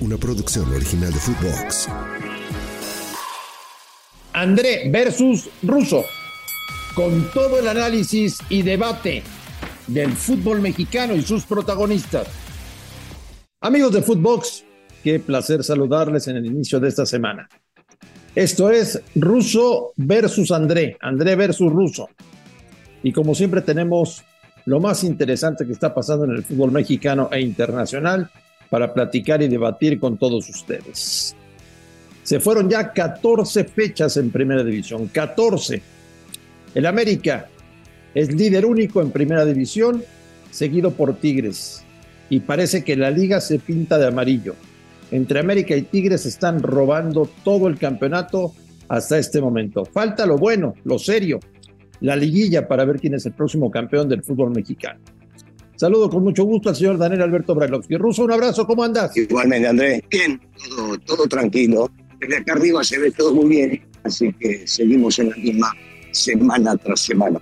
una producción original de Footbox. André versus Russo, con todo el análisis y debate del fútbol mexicano y sus protagonistas. Amigos de Footbox, qué placer saludarles en el inicio de esta semana. Esto es Russo versus André, André versus Russo. Y como siempre tenemos lo más interesante que está pasando en el fútbol mexicano e internacional para platicar y debatir con todos ustedes. Se fueron ya 14 fechas en Primera División, 14. El América es líder único en Primera División, seguido por Tigres. Y parece que la liga se pinta de amarillo. Entre América y Tigres están robando todo el campeonato hasta este momento. Falta lo bueno, lo serio, la liguilla para ver quién es el próximo campeón del fútbol mexicano. Saludo con mucho gusto al señor Daniel Alberto Brailovsky. Ruso, un abrazo, ¿cómo andas? Igualmente, Andrés. Bien, todo, tranquilo. Desde acá arriba se ve todo muy bien, así que seguimos en la misma semana tras semana.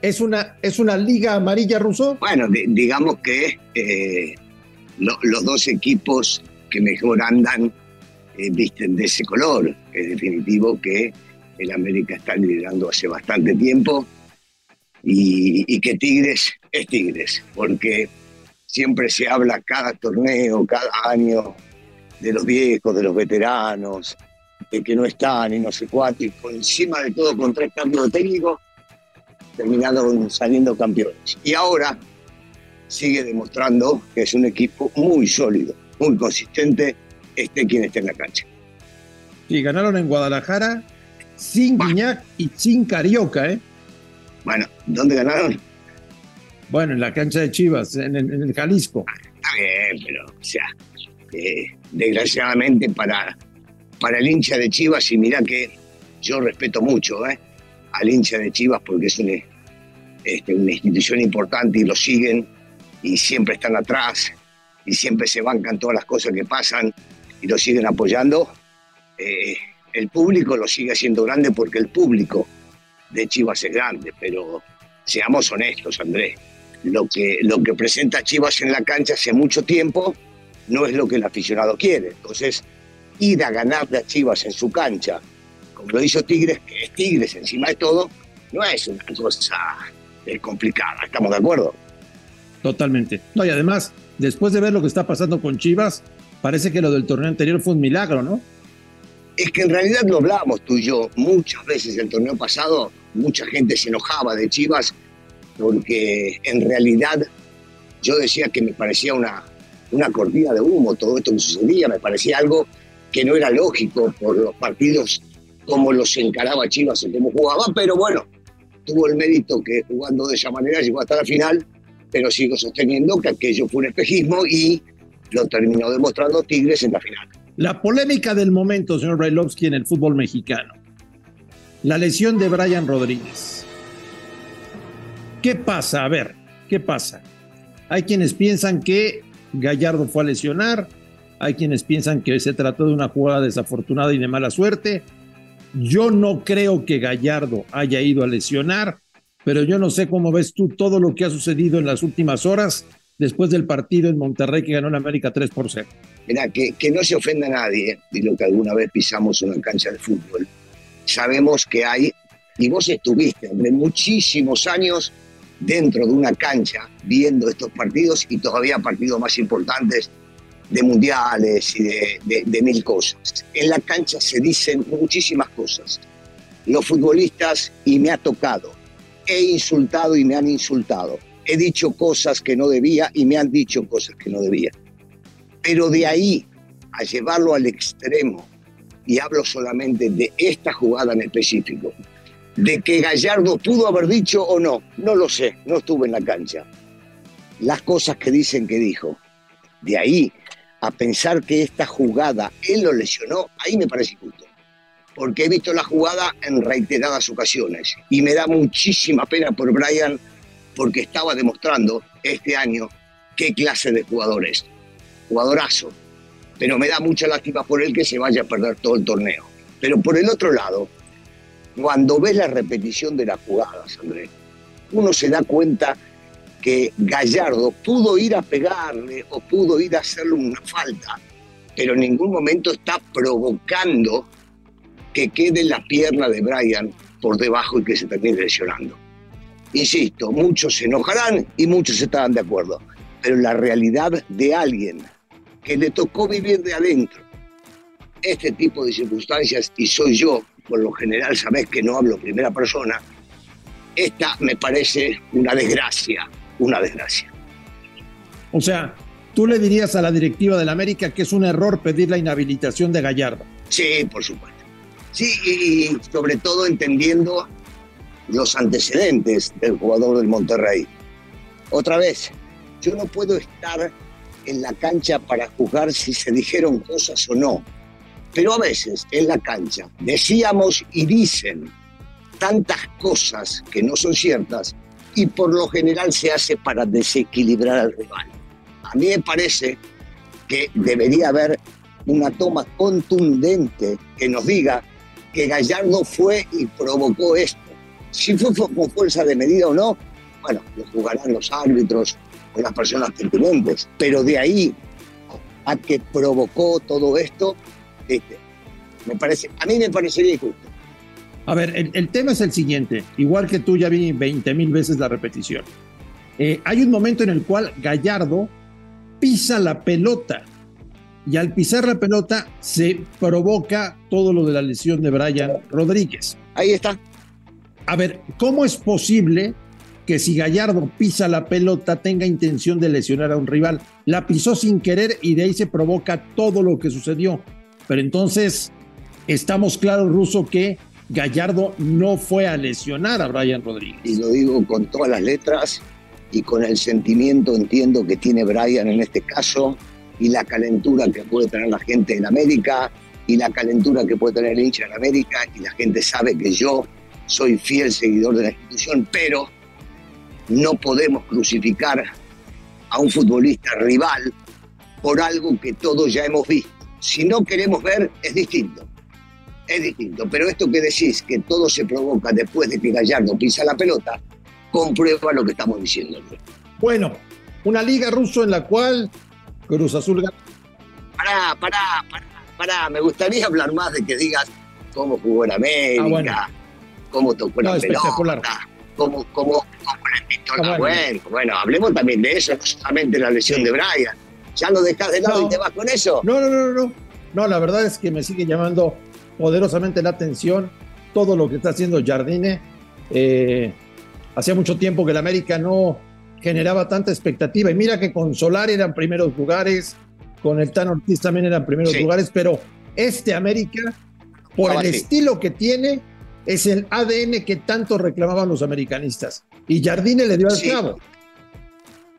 ¿Es una, es una liga amarilla, Ruso? Bueno, digamos que eh, los dos equipos que mejor andan eh, visten de ese color. Es definitivo que el América está liderando hace bastante tiempo y, que Tigres es Tigres, porque siempre se habla cada torneo, cada año de los viejos, de los veteranos, de que no están y no sé cuánto, y por encima de todo con tres cambios de técnico, terminaron saliendo campeones. Y ahora sigue demostrando que es un equipo muy sólido, muy consistente, esté quien esté en la cancha. Y ganaron en Guadalajara sin Guiñac y sin Carioca, ¿eh? Bueno, ¿dónde ganaron? Bueno, en la cancha de Chivas, en, el Jalisco. está bien, pero, o sea, eh, desgraciadamente para, para el hincha de Chivas, y mira que yo respeto mucho ¿eh? al hincha de Chivas porque es una, este, una institución importante y lo siguen y siempre están atrás y siempre se bancan todas las cosas que pasan y lo siguen apoyando. Eh, el público lo sigue haciendo grande porque el público de Chivas es grande, pero seamos honestos, Andrés. Lo que, lo que presenta Chivas en la cancha hace mucho tiempo no es lo que el aficionado quiere. Entonces, ir a ganarle a Chivas en su cancha, como lo hizo Tigres, que es Tigres encima de todo, no es una cosa eh, complicada, ¿estamos de acuerdo? Totalmente. No, y además, después de ver lo que está pasando con Chivas, parece que lo del torneo anterior fue un milagro, ¿no? Es que en realidad lo hablábamos tú y yo muchas veces el torneo pasado, mucha gente se enojaba de Chivas porque en realidad yo decía que me parecía una, una cortina de humo todo esto que sucedía, me parecía algo que no era lógico por los partidos como los encaraba Chivas y cómo jugaba, pero bueno, tuvo el mérito que jugando de esa manera llegó hasta la final, pero sigo sosteniendo que aquello fue un espejismo y lo terminó demostrando Tigres en la final. La polémica del momento, señor Brailovsky, en el fútbol mexicano. La lesión de Brian Rodríguez. ¿Qué pasa? A ver, ¿qué pasa? Hay quienes piensan que Gallardo fue a lesionar, hay quienes piensan que se trató de una jugada desafortunada y de mala suerte. Yo no creo que Gallardo haya ido a lesionar, pero yo no sé cómo ves tú todo lo que ha sucedido en las últimas horas después del partido en Monterrey que ganó la América 3 por 0. Mira, que, que no se ofenda a nadie de lo que alguna vez pisamos una cancha de fútbol. Sabemos que hay, y vos estuviste de muchísimos años dentro de una cancha viendo estos partidos y todavía partidos más importantes de mundiales y de, mil cosas. En la cancha se dicen muchísimas cosas. Los futbolistas, y me ha tocado, he insultado y me han insultado. He dicho cosas que no debía y me han dicho cosas que no debía. Pero de ahí a llevarlo al extremo, y hablo solamente de esta jugada en específico, de que Gallardo pudo haber dicho o no, no lo sé, no estuve en la cancha. Las cosas que dicen que dijo. De ahí a pensar que esta jugada él lo lesionó, ahí me parece injusto. Porque he visto la jugada en reiteradas ocasiones y me da muchísima pena por Brian porque estaba demostrando este año qué clase de jugador es jugadorazo, pero me da mucha lástima por él que se vaya a perder todo el torneo. Pero por el otro lado, cuando ves la repetición de las jugadas, Andrés, uno se da cuenta que Gallardo pudo ir a pegarle o pudo ir a hacerle una falta pero en ningún momento está provocando que quede la pierna de Brian por debajo y que se termine lesionando. Insisto, muchos se enojarán y muchos estarán de acuerdo, pero la realidad de alguien que le tocó vivir de adentro este tipo de circunstancias, y soy yo, por lo general sabes que no hablo primera persona, esta me parece una desgracia, una desgracia. O sea, tú le dirías a la directiva del América que es un error pedir la inhabilitación de Gallardo. Sí, por supuesto. Sí, y sobre todo entendiendo los antecedentes del jugador del Monterrey. Otra vez, yo no puedo estar en la cancha para juzgar si se dijeron cosas o no, pero a veces en la cancha decíamos y dicen tantas cosas que no son ciertas y por lo general se hace para desequilibrar al rival. A mí me parece que debería haber una toma contundente que nos diga que Gallardo fue y provocó esto. Si fue con fuerza de medida o no, bueno, lo jugarán los árbitros o las personas pertinentes, pero de ahí a que provocó todo esto, me parece, a mí me parecería injusto. A ver, el, tema es el siguiente, igual que tú ya vi 20 mil veces la repetición. Eh, hay un momento en el cual Gallardo pisa la pelota y al pisar la pelota se provoca todo lo de la lesión de Brian Rodríguez. Ahí está. A ver, ¿cómo es posible que si Gallardo pisa la pelota tenga intención de lesionar a un rival? La pisó sin querer y de ahí se provoca todo lo que sucedió. Pero entonces, estamos claros, Ruso, que Gallardo no fue a lesionar a Brian Rodríguez. Y lo digo con todas las letras y con el sentimiento, entiendo, que tiene Brian en este caso y la calentura que puede tener la gente en América y la calentura que puede tener el hincha en América y la gente sabe que yo soy fiel seguidor de la institución, pero no podemos crucificar a un futbolista rival por algo que todos ya hemos visto. Si no queremos ver, es distinto es distinto. Pero esto que decís, que todo se provoca después de que Gallardo pisa la pelota, comprueba lo que estamos diciendo. Bueno, una liga ruso en la cual Cruz Azul gana. Pará, pará, pará, pará. Me gustaría hablar más de que digas cómo jugó en América, ah, cómo tocó la pelota, cómo, cómo, cómo le pintó la bueno. bueno, hablemos también de eso, no solamente la lesión de Brian. ¿Ya lo dejas de lado y te vas con eso? No, no, no, no. No, la verdad es que me sigue llamando poderosamente la atención todo lo que está haciendo Jardine. Eh, hacía mucho tiempo que el América no generaba tanta expectativa. Y mira que con Solar eran primeros lugares, con el Tan Ortiz también eran primeros lugares, pero este América, por el estilo que tiene, es el ADN que tanto reclamaban los americanistas. Y Jardine le dio al clavo.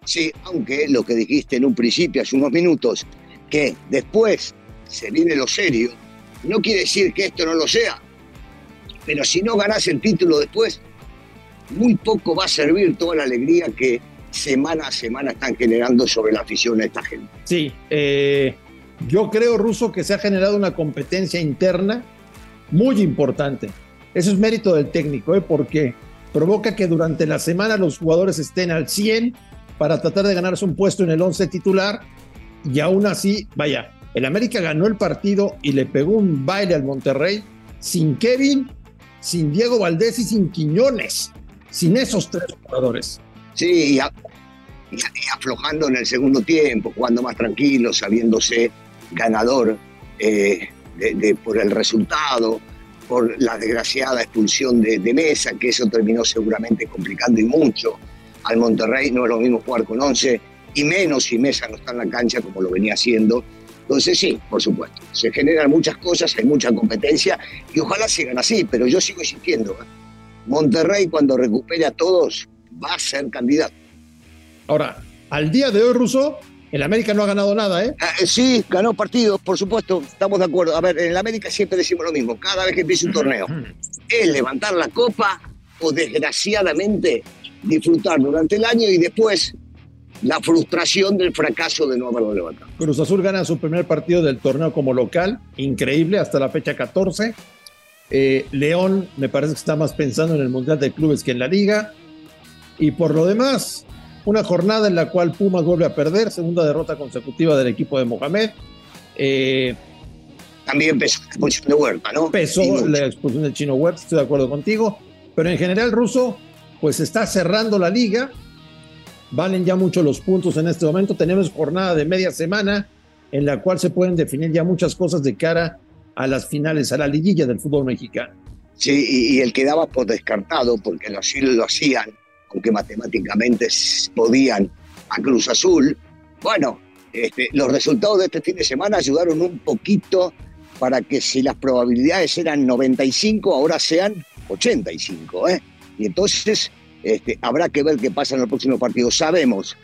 Sí, aunque lo que dijiste en un principio, hace unos minutos, que después se viene lo serio, no quiere decir que esto no lo sea, pero si no ganás el título después, muy poco va a servir toda la alegría que semana a semana están generando sobre la afición a esta gente. Sí, eh, yo creo, Ruso, que se ha generado una competencia interna muy importante. Eso es mérito del técnico, ¿eh? porque provoca que durante la semana los jugadores estén al 100 para tratar de ganarse un puesto en el 11 titular y aún así, vaya, el América ganó el partido y le pegó un baile al Monterrey sin Kevin, sin Diego Valdés y sin Quiñones, sin esos tres jugadores. Sí, y, aflojando en el segundo tiempo, jugando más tranquilo, sabiéndose ganador eh, por el resultado, por la desgraciada expulsión de, de, Mesa, que eso terminó seguramente complicando y mucho. Al Monterrey no es lo mismo jugar con 11 y menos si Mesa no está en la cancha como lo venía haciendo entonces sí, por supuesto, se generan muchas cosas, hay mucha competencia y ojalá sigan así, pero yo sigo insistiendo. ¿eh? Monterrey cuando recupere a todos va a ser candidato. Ahora, al día de hoy, Russo, el América no ha ganado nada, ¿eh? Ah, ¿eh? sí, ganó partidos, por supuesto, estamos de acuerdo. A ver, en el América siempre decimos lo mismo, cada vez que empieza un torneo, es levantar la copa o desgraciadamente disfrutar durante el año y después la frustración del fracaso de no haberlo levantado. Cruz Azul gana su primer partido del torneo como local, increíble, hasta la fecha 14. Eh, León me parece que está más pensando en el Mundial de Clubes que en la Liga. Y por lo demás, una jornada en la cual Pumas vuelve a perder, segunda derrota consecutiva del equipo de Mohamed. Eh, También pesó la expulsión de Huerta, ¿no? Pesó la expulsión del chino Huerta, estoy de acuerdo contigo. Pero en general, Russo, pues está cerrando la liga. Valen ya mucho los puntos en este momento. Tenemos jornada de media semana en la cual se pueden definir ya muchas cosas de cara a las finales, a la liguilla del fútbol mexicano. Sí, y, el que daba por descartado, porque lo, lo hacían, aunque matemáticamente podían, a Cruz Azul. Bueno, este, los resultados de este fin de semana ayudaron un poquito para que si las probabilidades eran 95, ahora sean 85. ¿eh? Y entonces este, habrá que ver qué pasa en el próximo partido. Sabemos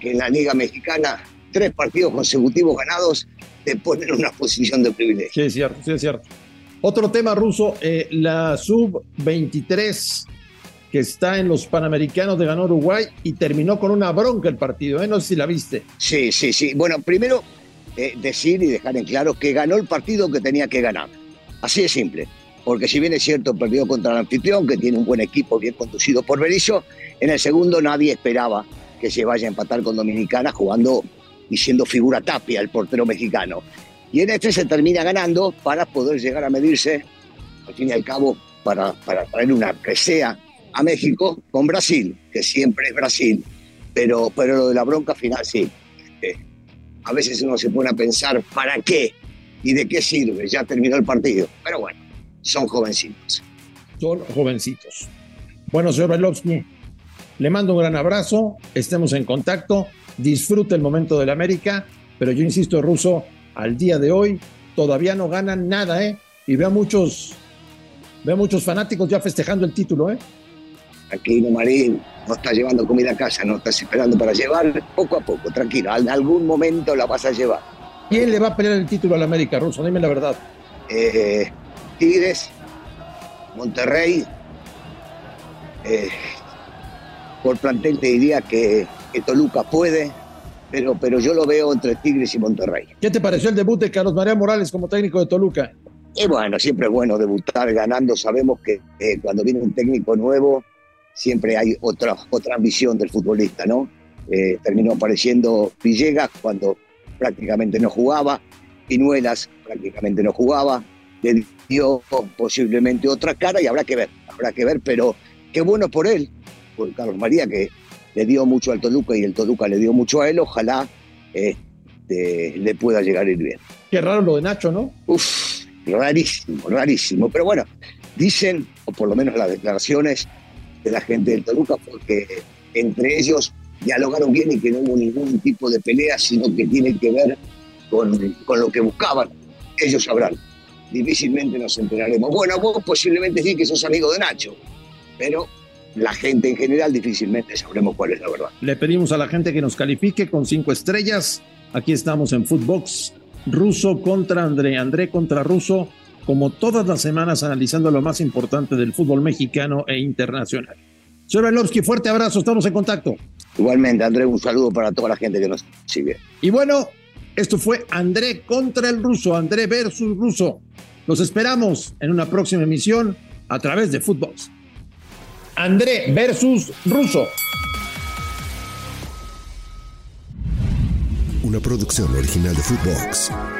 que en la Liga Mexicana tres partidos consecutivos ganados te ponen en una posición de privilegio. Sí, es cierto, sí, es cierto. Otro tema ruso, eh, la sub-23 que está en los Panamericanos de ganó Uruguay y terminó con una bronca el partido, ¿eh? no sé si la viste. Sí, sí, sí. Bueno, primero eh, decir y dejar en claro que ganó el partido que tenía que ganar. Así de simple. Porque si bien es cierto, perdió contra el anfitrión, que tiene un buen equipo bien conducido por Berizzo, en el segundo nadie esperaba que se vaya a empatar con Dominicana jugando y siendo figura tapia el portero mexicano. Y en este se termina ganando para poder llegar a medirse, al fin y al cabo, para, para traer una presea a México con Brasil, que siempre es Brasil, pero, pero lo de la bronca final sí. Este, a veces uno se pone a pensar, ¿para qué? ¿Y de qué sirve? Ya terminó el partido. Pero bueno, son jovencitos. Son jovencitos. Bueno, señor Belovsky, le mando un gran abrazo, estemos en contacto, disfrute el momento del América, pero yo insisto, Ruso, al día de hoy todavía no ganan nada, ¿eh? Y veo muchos, veo muchos fanáticos ya festejando el título, ¿eh? Tranquilo, Marín, no estás llevando comida a casa, no estás esperando para llevar, poco a poco, tranquilo, en algún momento la vas a llevar. ¿Quién le va a pelear el título al América, Ruso? Dime la verdad. Eh, Tigres, Monterrey, eh, por plantel te diría que, Toluca puede, pero, pero yo lo veo entre Tigres y Monterrey. ¿Qué te pareció el debut de Carlos María Morales como técnico de Toluca? Y bueno, siempre es bueno debutar ganando. Sabemos que cuando viene un técnico nuevo, siempre hay otra, otra ambición del futbolista, ¿no? Eh, terminó apareciendo Villegas cuando prácticamente no jugaba, Pinuelas prácticamente no jugaba, le dio posiblemente otra cara y habrá que ver, habrá que ver, pero qué bueno por él, por Carlos María, que le dio mucho al Toluca y el Toluca le dio mucho a él, ojalá este, le pueda llegar a ir bien. Qué raro lo de Nacho, ¿no? Uf, rarísimo, rarísimo, pero bueno, dicen, o por lo menos las declaraciones de la gente del Toluca, porque entre ellos dialogaron bien y que no hubo ningún tipo de pelea, sino que tiene que ver con, con lo que buscaban. Ellos sabrán difícilmente nos enteraremos. Bueno, vos posiblemente sí que sos amigo de Nacho, pero la gente en general difícilmente sabremos cuál es la verdad. Le pedimos a la gente que nos califique con cinco estrellas. Aquí estamos en Footbox. Ruso contra André, André contra Ruso, como todas las semanas analizando lo más importante del fútbol mexicano e internacional. Señor Velovsky, fuerte abrazo, estamos en contacto. Igualmente, André, un saludo para toda la gente que nos sigue. Y bueno, esto fue André contra el ruso, André versus ruso. Los esperamos en una próxima emisión a través de Footbox. André versus ruso. Una producción original de Footbox.